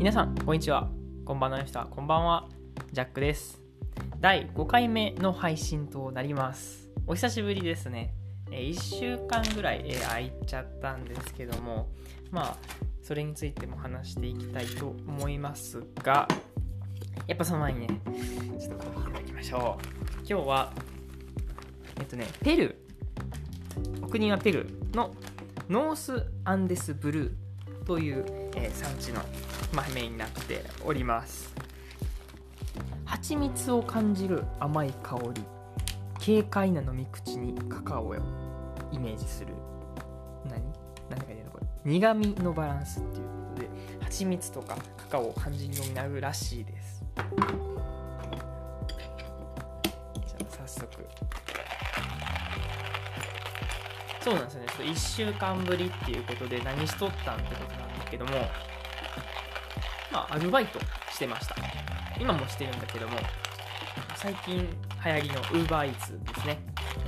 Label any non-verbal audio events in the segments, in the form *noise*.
皆さんこんにちは。こんばんは。こんばんはジャックです。第5回目の配信となります。お久しぶりですね。1週間ぐらい空いちゃったんですけどもまあそれについても話していきたいと思いますがやっぱその前にねちょっとコーヒーいただきましょう。今日はえっとねペルー。国はペルーのノースアンデスブルーという、えー、産地の豆になっております。蜂蜜を感じる甘い香り軽快な飲み口にカカオをイメージする。何？何が言うのこれ？苦味のバランスっていうことで蜂蜜とかカカオを感じるようになるらしいです。じゃあ早速。そうなんですよね。1週間ぶりっていうことで何しとったんってことなんですけどもまあアルバイトしてました。今もしてるんだけども最近流行りの UberEats ですね。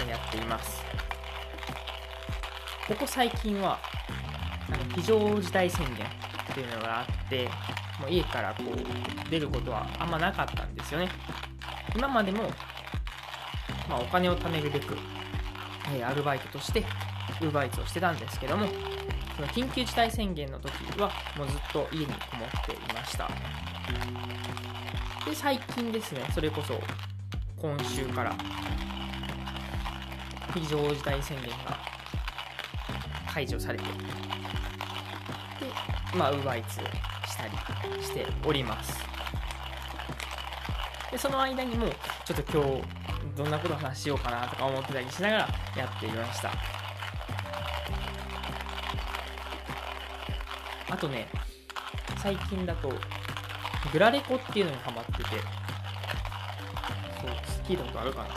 やっています。ここ最近はあの非常事態宣言っていうのがあってもう家からこう出ることはあんまなかったんですよね。今までも、まあ、お金を貯めるべく、え、アルバイトとして UberEats をしてたんですけどもその緊急事態宣言の時はもうずっと家にこもっていました。で最近ですねそれこそ今週から非常事態宣言が解除されてでまあウーバーイーツしたりしております。でその間にもちょっと今日どんなこと話しようかなとか思ってたりしながらやっていました。とね最近だとグラレコっていうのにハマってて。そう聞いたことあるかな。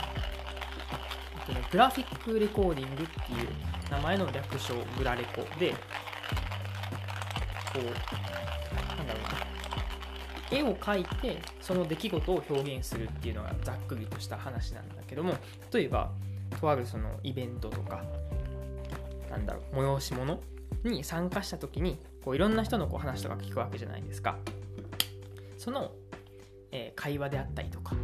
とねグラフィックレコーディングっていう名前の略称グラレコでこうなんだろうな。絵を描いてその出来事を表現するっていうのがざっくりとした話なんだけども例えばとあるそのイベントとかなんだろう催し物に参加した時にこういろんな人のこう話とか聞くわけじゃないですか。その、えー、会話であったりとか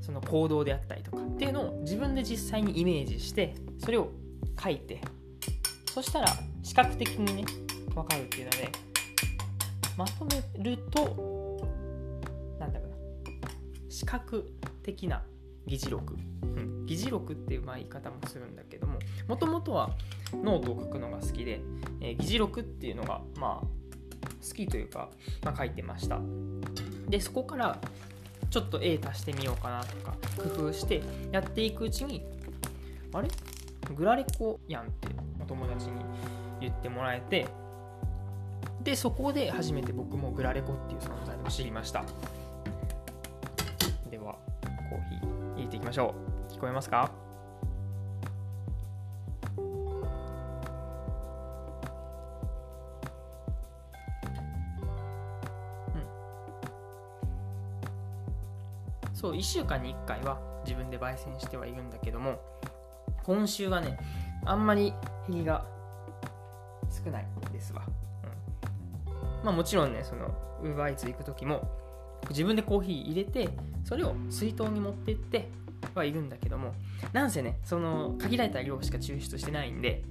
その行動であったりとかっていうのを自分で実際にイメージしてそれを書いてそしたら視覚的にね分かるっていうのでまとめるとなんだろうな視覚的な議事録、うん、議事録っていうまあ言い方もするんだけどももともとはノートを書くのが好きで、えー、議事録っていうのがまあ好きというか、まあ、書いてました。でそこからちょっと A 足してみようかなとか工夫してやっていくうちにあれ？グラレコやんってお友達に言ってもらえてでそこで初めて僕もグラレコっていう存在を知りました。ではコーヒー入れていきましょう。聞こえますか？そう1週間に1回は自分で焙煎してはいるんだけども今週はねあんまり減りが少ないですわ、うん、まあもちろんねそのウーバーイーツ行く時も自分でコーヒー入れてそれを水筒に持ってってはいるんだけどもなんせねその限られた量しか抽出してないんで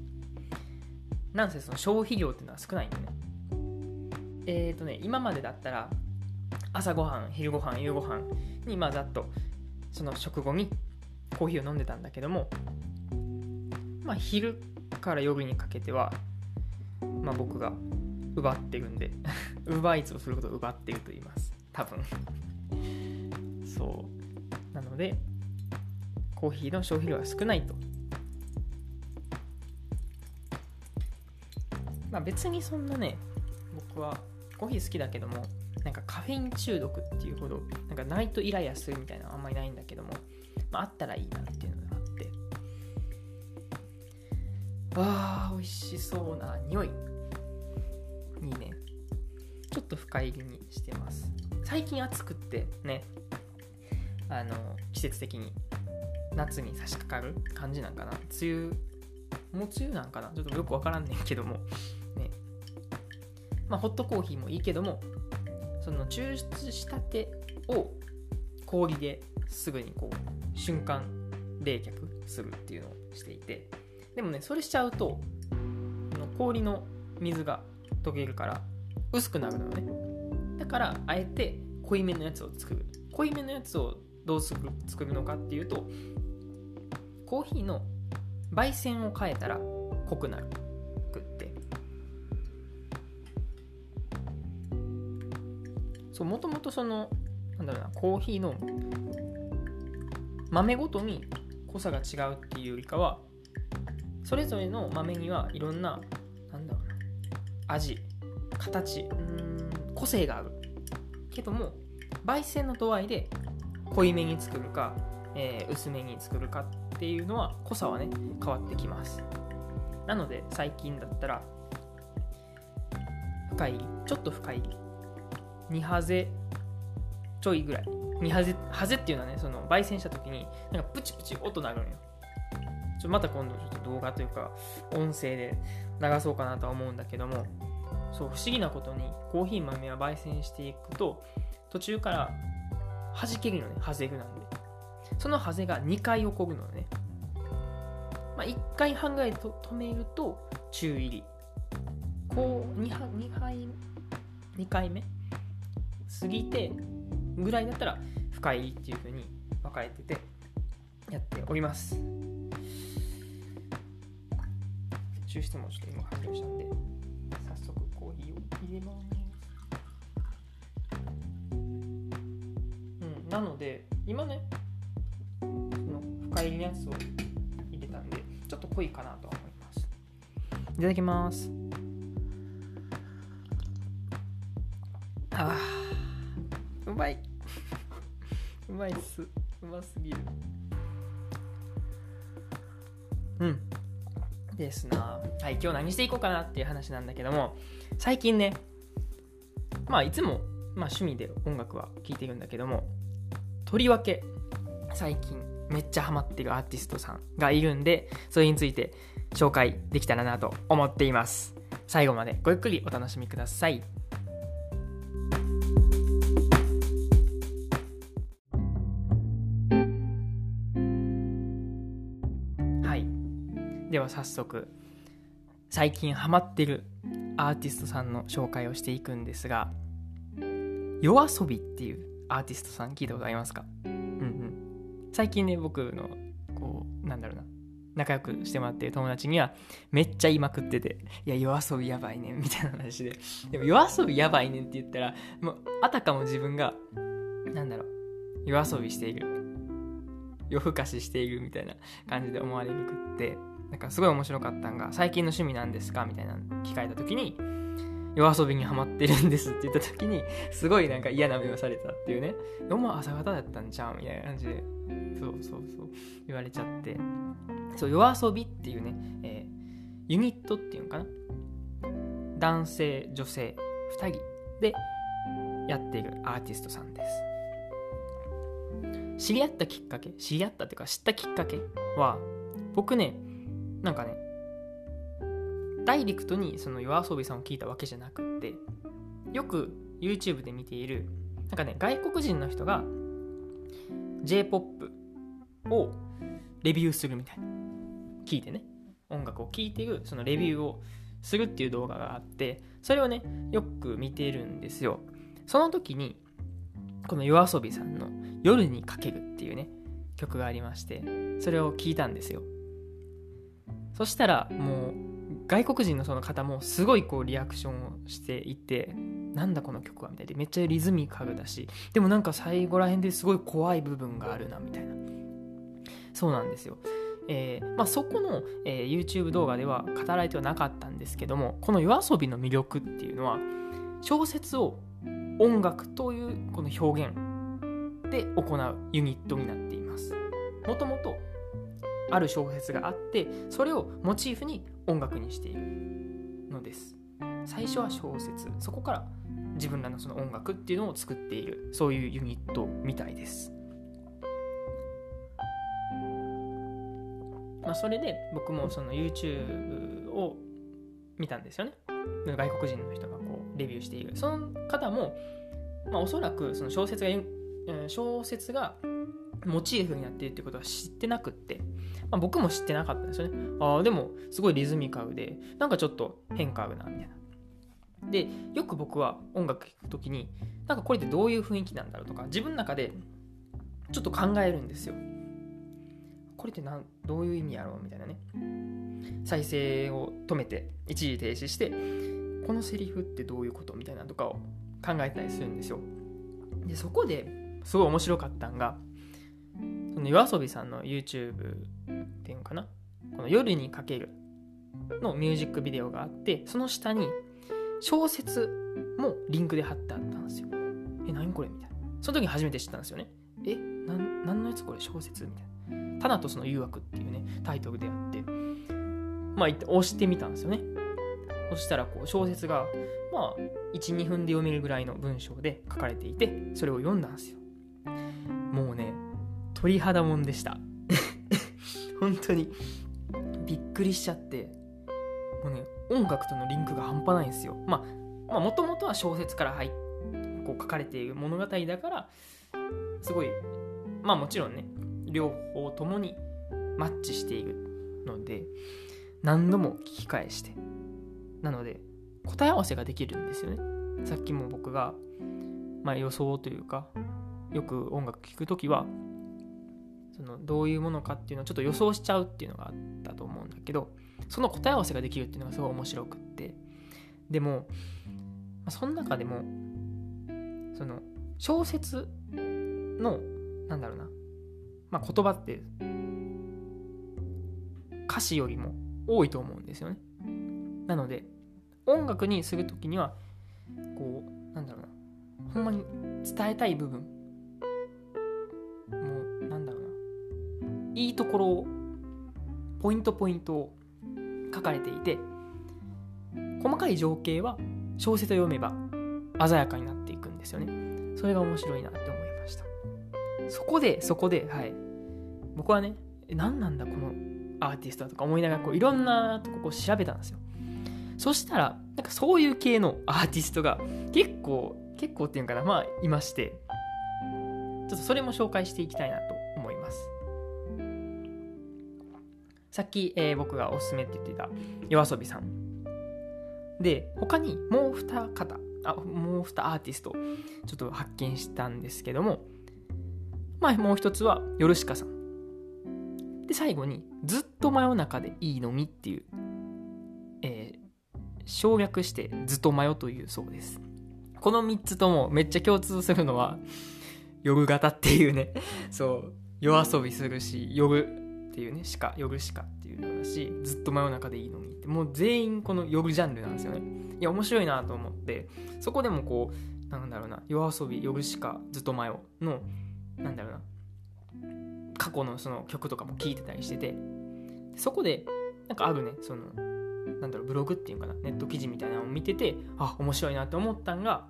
なんせその消費量っていうのは少ないんでね。えっ、ー、とね今までだったら朝ごはん昼ごはん夕ごはんにまあざっとその食後にコーヒーを飲んでたんだけどもまあ昼から夜にかけてはまあ僕が奪ってるんで *laughs* 奪いつをすることを奪ってると言います。多分。そう。なのでコーヒーの消費量が少ないと。まあ別にそんなね僕はコーヒー好きだけどもなんかカフェイン中毒っていうほどなんかナイトイライラするみたいなのはあんまりないんだけども、まあ、あったらいいなっていうのがあって。あー美味しそうな匂い。にね。ちょっと深入りにしてます。最近暑くってねあの季節的に。夏に差し掛かる感じなんかな。梅雨もう梅雨なんかな。ちょっとよくわからんねんけども。ね。まあ、ホットコーヒーもいいけどもその抽出したてを氷ですぐにこう瞬間冷却するっていうのをしていて。でもねそれしちゃうと氷の水が溶けるから薄くなるのね。だからあえて濃いめのやつを作る。濃いめのやつをどう作る作るのかっていうとコーヒーの焙煎を変えたら濃くなるくって。そうもともとそのなんだろうなコーヒーの豆ごとに濃さが違うっていうよりかはそれぞれの豆にはいろんななんだろうな味形うん個性がある。けども焙煎の度合いで濃いめに作るか、えー、薄めに作るかっていうのは濃さはね変わってきます。なので最近だったら深いちょっと深い2ハゼちょいぐらい。2ハゼハゼっていうのはねその焙煎した時になんかプチプチ音鳴るのよ。ちょまた今度ちょっと動画というか音声で流そうかなとは思うんだけどもそう不思議なことにコーヒー豆は焙煎していくと途中から弾けるのねハゼグなんで。そのハゼが2回起こるのね。まあ、1回半ぐらいと止めると中入り。こう 2, 2, 回2回目？過ぎてぐらいだったら深入りっていう風に分かれててやっております。抽出もちょっと今完了したんで早速コーヒーを入れます。なので今ねその深入りのやつを入れたんでちょっと濃いかなと思います。いただきます。あーうまい。*laughs* うまいっす。うますぎる。うん。ですな。はい今日何していこうかなっていう話なんだけども最近ねまあいつも、まあ、趣味で音楽は聴いてるんだけどもとりわけ。最近めっちゃハマってるアーティストさんがいるんでそれについて紹介できたらなと思っています。最後までごゆっくりお楽しみください。はい。では早速最近ハマってるアーティストさんの紹介をしていくんですが yoasobi っていうアーティストさん聞いたことありますか？うんうん。最近ね僕のこうなんだろうな。仲良くしてもらってる友達にはめっちゃ言いまくってて「いや夜遊びやばいねん」みたいな話で。でも夜遊びやばいねんって言ったらもうあたかも自分がなんだろう。夜遊びしている。夜更かししているみたいな感じで思われるくってなんかすごい面白かったんが「最近の趣味なんですか?」みたいな聞かれた時に夜遊びにハマってるんですって言った時にすごいなんか嫌な目をされたっていうね「お前朝方だったんちゃう?」みたいな感じでそうそうそう言われちゃって。そう夜遊びっていうね、えー、ユニットっていうのかな。男性女性2人でやっているアーティストさんです。知り合ったきっかけ知り合ったっていうか知ったきっかけは僕ねなんかねダイレクトにその夜遊びさんを聞いたわけじゃなくってよく YouTube で見ているなんかね外国人の人が J-POP をレビューするみたいな。聞いてね。音楽を聴いているそのレビューをするっていう動画があってそれをねよく見てるんですよ。その時にこの yoasobi さんの「夜にかける」っていうね曲がありましてそれを聞いたんですよ。そしたらもう外国人のその方もすごいこうリアクションをしていてなんだこの曲はみたいでめっちゃリズミカルだしでもなんか最後ら辺ですごい怖い部分があるなみたいな。そうなんですよ。えーまあ、そこの、えー、YouTube 動画では語られてはなかったんですけどもこの yoasobi の魅力っていうのは小説を音楽というこの表現で行うユニットになっています。もともとある小説があってそれをモチーフに音楽にしているのです。最初は小説。そこから自分らのその音楽っていうのを作っている。そういうユニットみたいです。まあ、それで僕もその YouTube を見たんですよね。外国人の人がこうレビューしている。その方も、まあ、おそらくその小説が小説がモチーフになっているってことは知ってなくって、まあ、僕も知ってなかったんですよね。ああでもすごいリズミカルでなんかちょっと変化あるなみたいな。でよく僕は音楽聴く時になんかこれってどういう雰囲気なんだろうとか自分の中でちょっと考えるんですよ。これってなんどういう意味やろうみたいなね。再生を止めて一時停止してこのセリフってどういうことみたいなとかを考えたりするんですよ。でそこですごい面白かったんがその yoasobi さんの YouTube っていうのかな？この夜にかけるのミュージックビデオがあってその下に小説もリンクで貼ってあったんですよ。え何これ？みたいな。その時初めて知ったんですよね。えなん何のやつこれ？小説みたいな「タナトスの誘惑」っていうねタイトルであって。まあ押してみたんですよね。そしたらこう小説がまあ12分で読めるぐらいの文章で書かれていてそれを読んだんですよ。もうね鳥肌もんでした。*laughs* 本当に。びっくりしちゃって。もうね音楽とのリンクが半端ないんですよ。まあもともとは小説から入こう書かれている物語だからすごいまあもちろんね両方ともにマッチしているので何度も聞き返して。なので答え合わせができるんですよね。さっきも僕が、まあ、予想というかよく音楽聴く時はそのどういうものかっていうのをちょっと予想しちゃうっていうのがあったと思うんだけどその答え合わせができるっていうのがすごい面白くって。でもその中でもその小説のなんだろうな、まあ、言葉って歌詞よりも多いと思うんですよね。なので音楽にする時にはこうなんだろうなほんまに伝えたい部分いいところをポイントポイントを書かれていて細かい情景は小説を読めば鮮やかになっていくんですよね。それが面白いなって思いました。そこでそこではい。僕はね何なんだこのアーティストだとか思いながらこういろんなとここ調べたんですよ。そしたらなんかそういう系のアーティストが結構結構っていうかなまあいましてちょっとそれも紹介していきたいなとさっき、えー、僕がおすすめって言ってた yoasobi さん。で他にもう二方あもう二アーティストちょっと発見したんですけどもまあもう一つはヨルシカさん。で最後にずっと真夜中でいいのみっていう、えー、省略してずっと真夜というそうです。この3つともめっちゃ共通するのは夜型っていうね。そう夜遊びするし夜っていうね鹿夜鹿っていうのだしずっと真夜中でいいのにって。もう全員この夜ジャンルなんですよね。いや面白いなと思って。そこでもこうなんだろうな夜遊び夜鹿ずっと真夜のなんだろうな過去のその曲とかも聴いてたりしてて。そこでなんかあるねそのなんだろうブログっていうかなネット記事みたいなのを見ててあ面白いなと思ったんが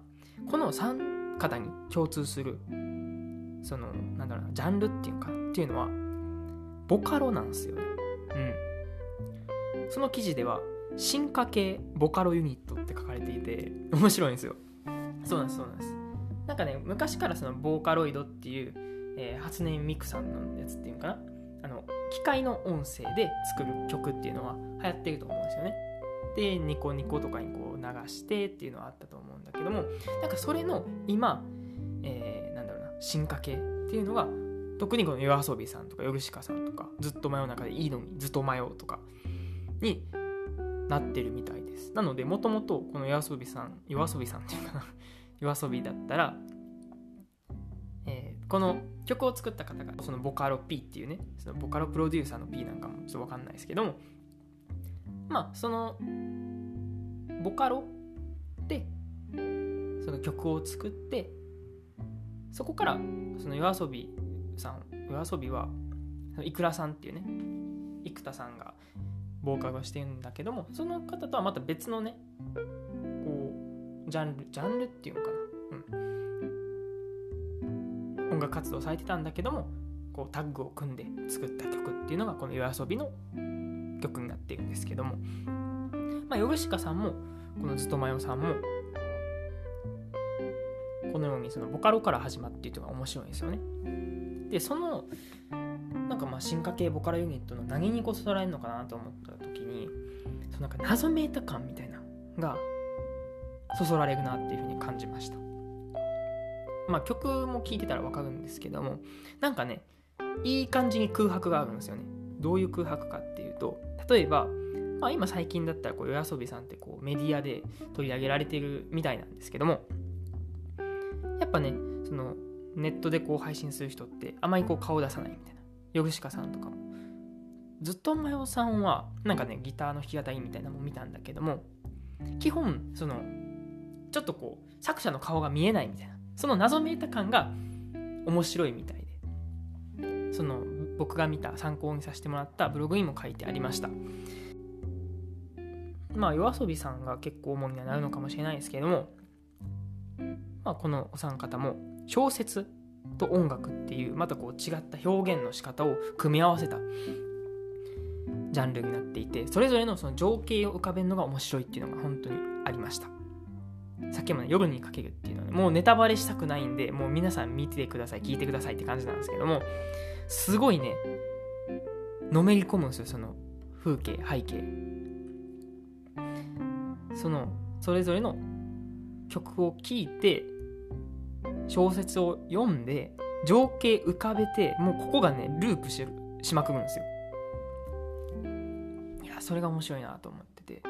この3方に共通するそのなんだろうなジャンルっていうかっていうのはボカロなんですよね。うん。その記事では、進化系ボカロユニットって書かれていて、面白いんですよ。そうなんです、そうなんです。なんかね、昔からそのボーカロイドっていう、えー、初音ミクさんのやつっていうのかな。あの、機械の音声で作る曲っていうのは流行ってると思うんですよね。で、ニコニコとかにこう流してっていうのはあったと思うんだけども、なんかそれの今、えー、なんだろうな、進化系っていうのが特にこの夜遊びさんとかヨルシカさんとかずっと真夜中でいいのにずっと迷うとかになってるみたいです。なのでもともとこの夜遊びさん夜遊びさんっていうかな *laughs* 夜遊びだったら、えー、この曲を作った方がそのボカロ P っていうねそのボカロプロデューサーの P なんかもちょっと分かんないですけどもまあそのボカロでその曲を作ってそこからその夜遊びさん夜遊びはいくらさんっていうね生田さんがボーカルをしてるんだけどもその方とはまた別のねこうジャンルジャンルっていうのかな、うん、音楽活動されてたんだけどもこうタッグを組んで作った曲っていうのがこの夜遊びの曲になっているんですけども。まあヨグシカさんもこのずとまよさんもこのようにそのボカロから始まっているのが面白いんですよね。でそのなんかまあ進化系ボカロユニットの何にこそられるのかなと思った時にそのなんか謎めいた感みたいながそそられるなっていうふうに感じました。まあ曲も聴いてたらわかるんですけどもなんかねいい感じに空白があるんですよね。どういう空白かっていうと例えば、まあ、今最近だったらこう夜遊びさんってこうメディアで取り上げられてるみたいなんですけどもやっぱねそのネットでこう配信する人ってあまりこう顔出さないみたいな。ヨグシカさんとかも。ずっとマヨさんはなんかねギターの弾き語りみたいなのも見たんだけども基本そのちょっとこう作者の顔が見えないみたいな。その謎めいた感が面白いみたいで。その僕が見た参考にさせてもらったブログにも書いてありました。まあ夜遊びさんが結構主にはなるのかもしれないですけれども、まあ、このお三方も小説と音楽っていうまたこう違った表現の仕方を組み合わせたジャンルになっていてそれぞれのその情景を浮かべるのが面白いっていうのが本当にありました。さっきもね夜にかけるっていうのはねもうネタバレしたくないんでもう皆さん見てください聞いてくださいって感じなんですけどもすごいねのめり込むんですよその風景背景。そのそれぞれの曲を聴いて小説を読んで情景浮かべてもうここがねループししまくるんですよ。いやそれが面白いなと思ってて。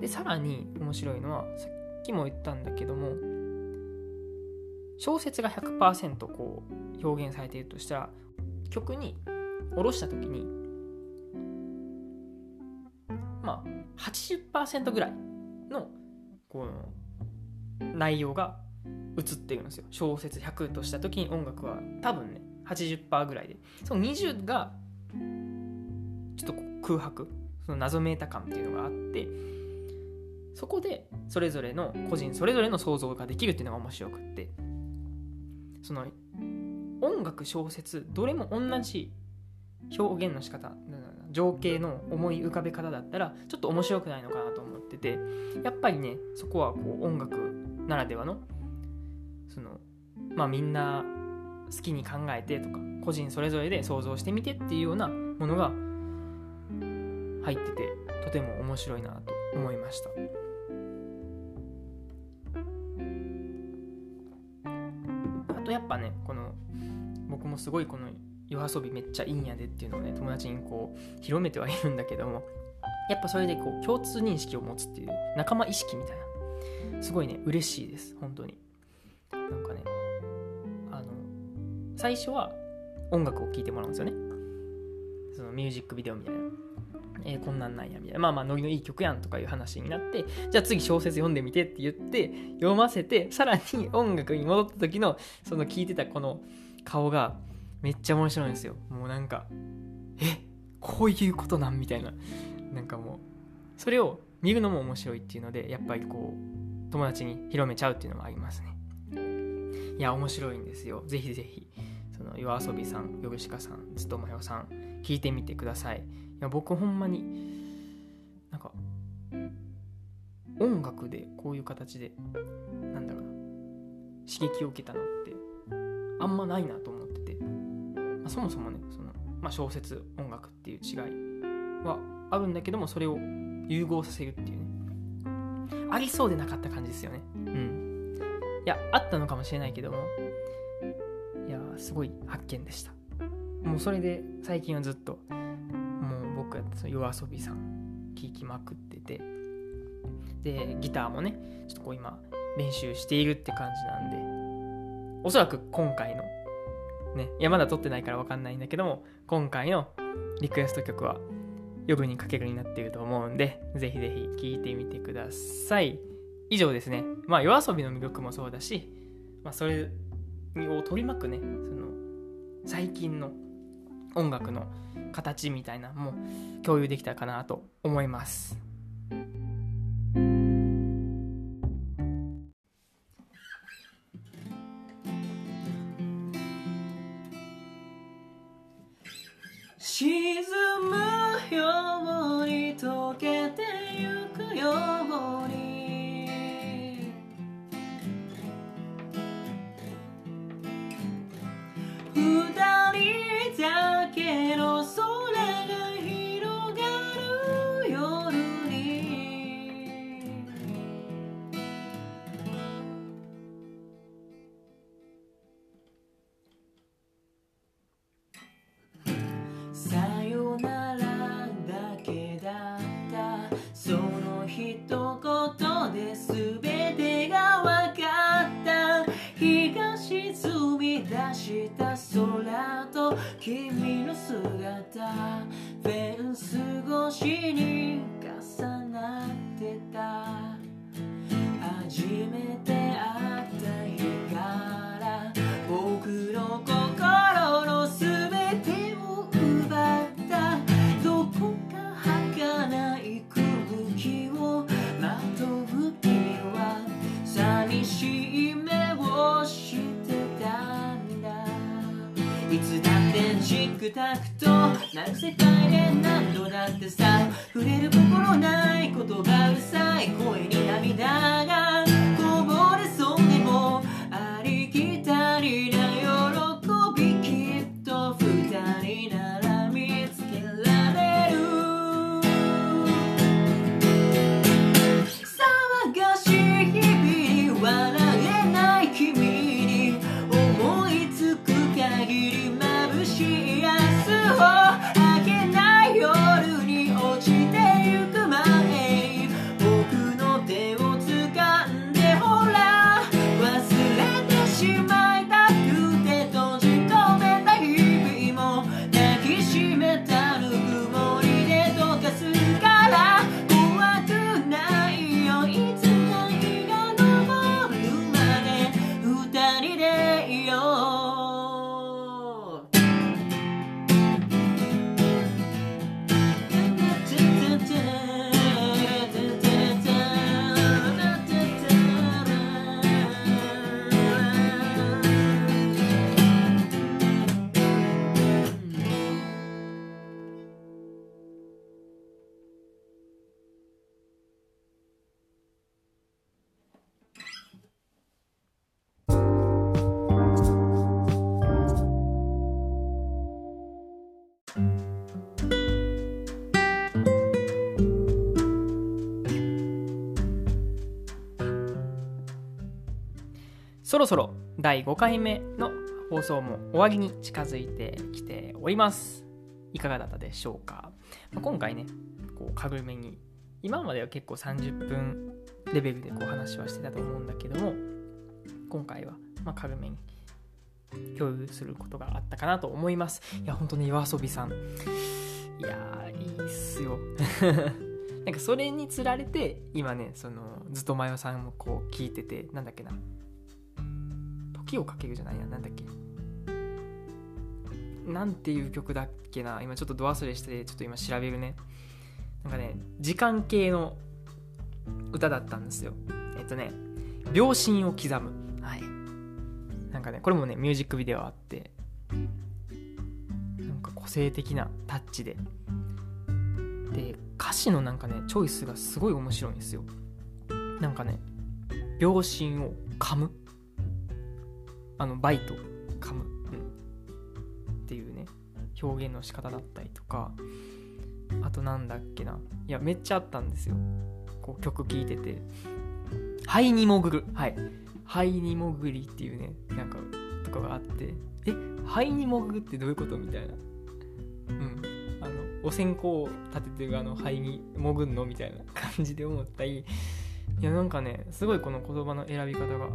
でさらに面白いのはさっきも言ったんだけども小説が100%こう表現されているとしたら曲に下ろした時にまあ80%ぐらいのこの内容が映ってるんですよ。小説100とした時に音楽は多分ね80%ぐらいで。その20がちょっと空白その謎めいた感っていうのがあってそこでそれぞれの個人それぞれの想像ができるっていうのが面白くって。その音楽小説どれも同じ表現の仕方情景の思い浮かべ方だったらちょっと面白くないのかなと思っててやっぱりねそこはこう音楽ならではのそのまあみんな好きに考えてとか個人それぞれで想像してみてっていうようなものが入っててとても面白いなと思いました。あとやっぱねこの僕もすごいこの夜遊びめっちゃいいんやでっていうのをね友達にこう広めてはいるんだけどもやっぱそれでこう共通認識を持つっていう仲間意識みたいなすごいね嬉しいです本当に。なんかねあの最初は音楽を聴いてもらうんですよね。そのミュージックビデオみたいな。えー、こんなんなんやみたいな。まあまあノリのいい曲やんとかいう話になってじゃあ次小説読んでみてって言って読ませてさらに音楽に戻った時のその聞いてたこの顔がめっちゃ面白いんですよ。もうなんかえこういうことなんみたいな。なんかもうそれを見るのも面白いっていうのでやっぱりこう友達に広めちゃうっていうのもありますね。いや面白いんですよ。ぜひぜひ。その夜遊びさんヨグシカさんずとまよさん聞いてみてください。いや僕ほんまになんか音楽でこういう形でなんだろうな刺激を受けたのってあんまないなと思ってて、まあ、そもそもねその、まあ、小説音楽っていう違いはあるんだけどもそれを融合させるっていうね。ありそうでなかった感じですよね。うん。やあったのかもしれないけども。いやすごい発見でした。もうそれで最近はずっともう僕やったその夜遊びさん聴きまくってて。でギターもねちょっとこう今練習しているって感じなんで。おそらく今回のねいやまだ撮ってないから分かんないんだけども今回のリクエスト曲は夜にかけるになっていると思うんでぜひぜひ聴いてみてください。以上ですね。まあ夜遊びの魅力もそうだし、まあ、それを取り巻くねその最近の音楽の形みたいなのも共有できたかなと思います。沈むように溶けてゆくように ya. 君の姿フェンス越しに重なってた。初めて会った日から僕の心の全てを奪った。どこか儚い空気をまとう君は寂しいチクタクとなる世界で何度だってさ触れる心ない言葉うるさい声に涙が。そろそろ第5回目の放送も終わりに近づいてきております。いかがだったでしょうか、まあ今回ね、こう軽めに、今までは結構30分レベルでこう話はしてたと思うんだけども、今回はまあ軽めに共有することがあったかなと思います。いや、本当に夜遊びさん。いや、いいっすよ。*laughs* なんかそれにつられて、今ね、その、ずっとまよさんもこう聞いてて、なんだっけな、時をかけるじゃない？や、なんだっけ？なんていう曲だっけな、今ちょっとド忘れして、ちょっと今調べるね。なんかね、時間系の歌だったんですよ。えっとね、秒針を刻む。はい。なんかね、これもね、ミュージックビデオあって、なんか個性的なタッチで。で、歌詞のなんかね、チョイスがすごい面白いんですよ。なんかね、秒針を噛む。あの、バイト、噛む。うん。っていうね、表現の仕方だったりとか、あとなんだっけな。いや、めっちゃあったんですよ。こう曲聴いてて。肺に潜る。はい。肺に潜りっていうね、なんか、とかがあって、え、肺に潜るってどういうことみたいな。うん。あの、お線香を立ててるあの肺に潜んのみたいな *laughs* 感じで思ったり、いや、なんかね、すごいこの言葉の選び方が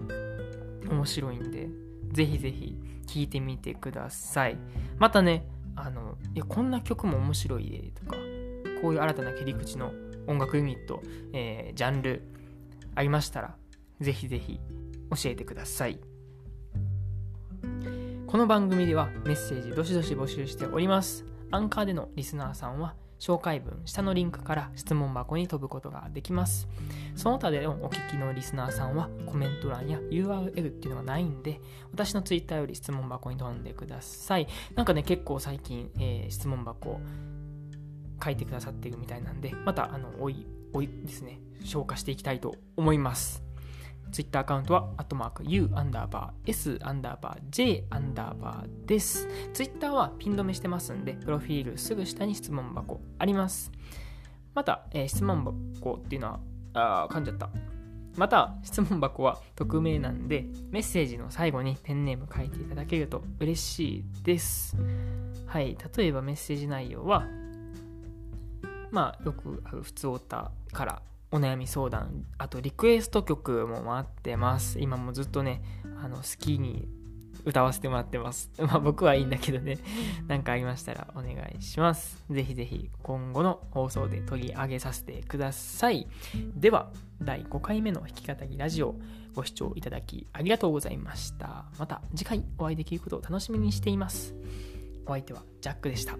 面白いんで、ぜひぜひ聴いてみてください。またね、あの、いや、こんな曲も面白いで、とか、こういう新たな切り口の音楽ユニット、えージャンルありましたら、ぜひぜひ教えてください。この番組ではメッセージどしどし募集しております。アンカーでのリスナーさんは紹介文下のリンクから質問箱に飛ぶことができます。その他でのお聞きのリスナーさんはコメント欄や URL っていうのがないんで私の Twitter より質問箱に飛んでください。なんかね結構最近、えー質問箱書いてくださっているみたいなんでまたあのおいおいですね消化していきたいと思います。ツイッターアカウントは、アットマーク U アンダーバー S アンダーバー J アンダーバーです。ツイッターはピン止めしてますんで、プロフィールすぐ下に質問箱あります。また、えー、質問箱っていうのは、あ噛んじゃった。また、質問箱は匿名なんで、メッセージの最後にペンネーム書いていただけると嬉しいです。はい、例えばメッセージ内容は、まあ、よく普通オタからお悩み相談、あとリクエスト曲も待ってます。今もずっとね、あの好きに歌わせてもらってます。*laughs* まあ僕はいいんだけどね、何かありましたらお願いします。ぜひぜひ今後の放送で取り上げさせてください。では、第5回目の弾き語りラジオご視聴いただきありがとうございました。また次回お会いできることを楽しみにしています。お相手はジャックでした。